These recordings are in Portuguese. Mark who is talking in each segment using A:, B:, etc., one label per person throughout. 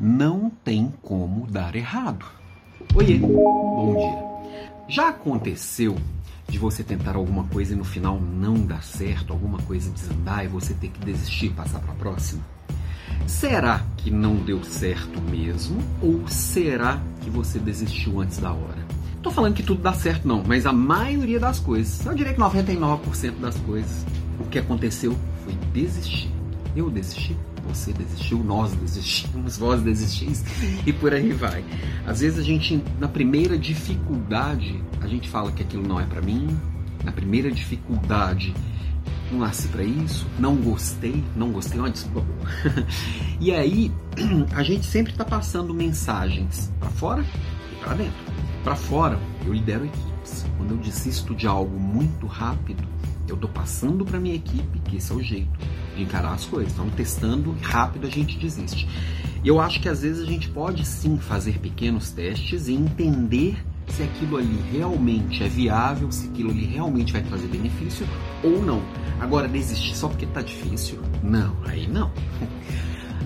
A: não tem como dar errado. Oiê, bom dia. Já aconteceu de você tentar alguma coisa e no final não dar certo, alguma coisa desandar e você ter que desistir e passar para a próxima? Será que não deu certo mesmo? Ou será que você desistiu antes da hora? Tô falando que tudo dá certo não, mas a maioria das coisas, eu diria que 99% das coisas, o que aconteceu foi desistir. Eu desisti, você desistiu, nós desistimos, vós desistis e por aí vai. Às vezes a gente, na primeira dificuldade, a gente fala que aquilo não é para mim, na primeira dificuldade, não nasci para isso, não gostei, não gostei, boa. e aí, a gente sempre está passando mensagens para fora e para dentro. Para fora, eu lidero equipes. Quando eu desisto de algo muito rápido, eu estou passando para minha equipe que esse é o jeito de encarar as coisas. Estamos testando rápido a gente desiste. E eu acho que às vezes a gente pode sim fazer pequenos testes e entender se aquilo ali realmente é viável, se aquilo ali realmente vai trazer benefício ou não. Agora, desistir só porque está difícil? Não, aí não.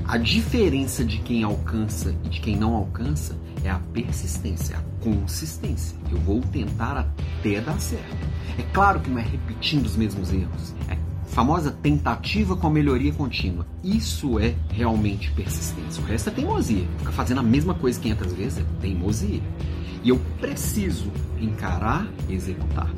A: A diferença de quem alcança e de quem não alcança é a persistência, a consistência. Eu vou tentar até dar certo. É claro que não é repetindo os mesmos erros. É famosa tentativa com a melhoria contínua. Isso é realmente persistência. O resto é teimosia. Ficar fazendo a mesma coisa 500 vezes é teimosia. E eu preciso encarar e executar.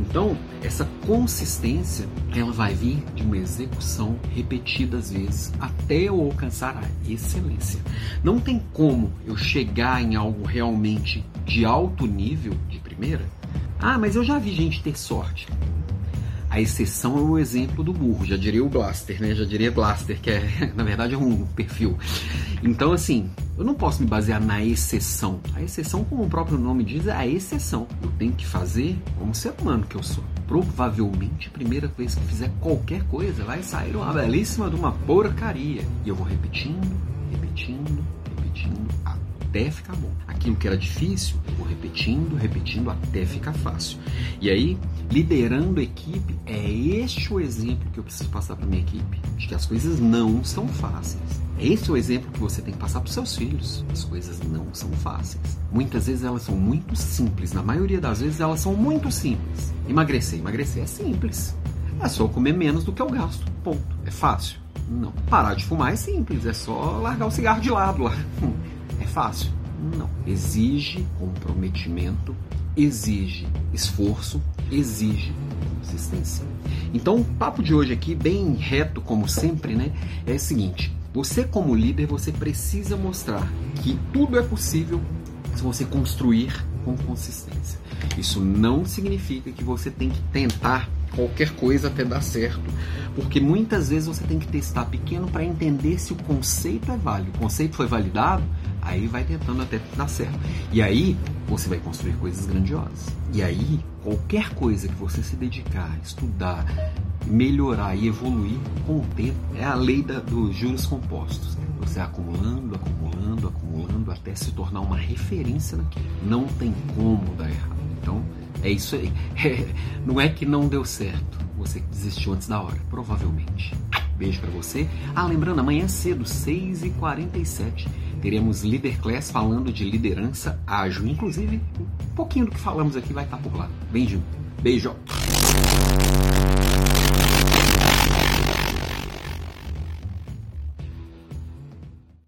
A: Então, essa consistência, ela vai vir de uma execução repetidas vezes até eu alcançar a excelência. Não tem como eu chegar em algo realmente de alto nível de primeira. Ah, mas eu já vi gente ter sorte. A exceção é o exemplo do burro, já diria o Blaster, né? Já diria Blaster, que é, na verdade, é um perfil. Então, assim, eu não posso me basear na exceção. A exceção, como o próprio nome diz, é a exceção. Eu tenho que fazer como ser humano que eu sou. Provavelmente, a primeira vez que fizer qualquer coisa, vai sair uma belíssima de uma porcaria. E eu vou repetindo, repetindo, repetindo, até ficar bom. Aquilo que era difícil, eu vou repetindo, repetindo até ficar fácil. E aí, liderando equipe, é este o exemplo que eu preciso passar para minha equipe, de que as coisas não são fáceis. Esse é o exemplo que você tem que passar para os seus filhos. As coisas não são fáceis. Muitas vezes elas são muito simples, na maioria das vezes elas são muito simples. Emagrecer, emagrecer é simples. É só comer menos do que eu gasto. Ponto. É fácil? Não. Parar de fumar é simples, é só largar o cigarro de lado lá. É fácil? Não. Exige comprometimento, exige esforço, exige consistência. Então, o papo de hoje aqui, bem reto como sempre, né, é o seguinte: você como líder, você precisa mostrar que tudo é possível se você construir com consistência. Isso não significa que você tem que tentar qualquer coisa até dar certo, porque muitas vezes você tem que testar pequeno para entender se o conceito é válido. O conceito foi validado, aí vai tentando até dar certo. E aí você vai construir coisas grandiosas. E aí qualquer coisa que você se dedicar, estudar, melhorar e evoluir com o tempo é a lei da, dos juros compostos. Você acumulando, acumulando, acumulando até se tornar uma referência naquilo. Não tem como dar errado. Então é isso aí. É, não é que não deu certo. Você desistiu antes da hora, provavelmente. Beijo para você. Ah, lembrando, amanhã cedo, 6h47, teremos Leader Class falando de liderança ágil. Inclusive, um pouquinho do que falamos aqui vai estar por lá. Bem junto. Beijo.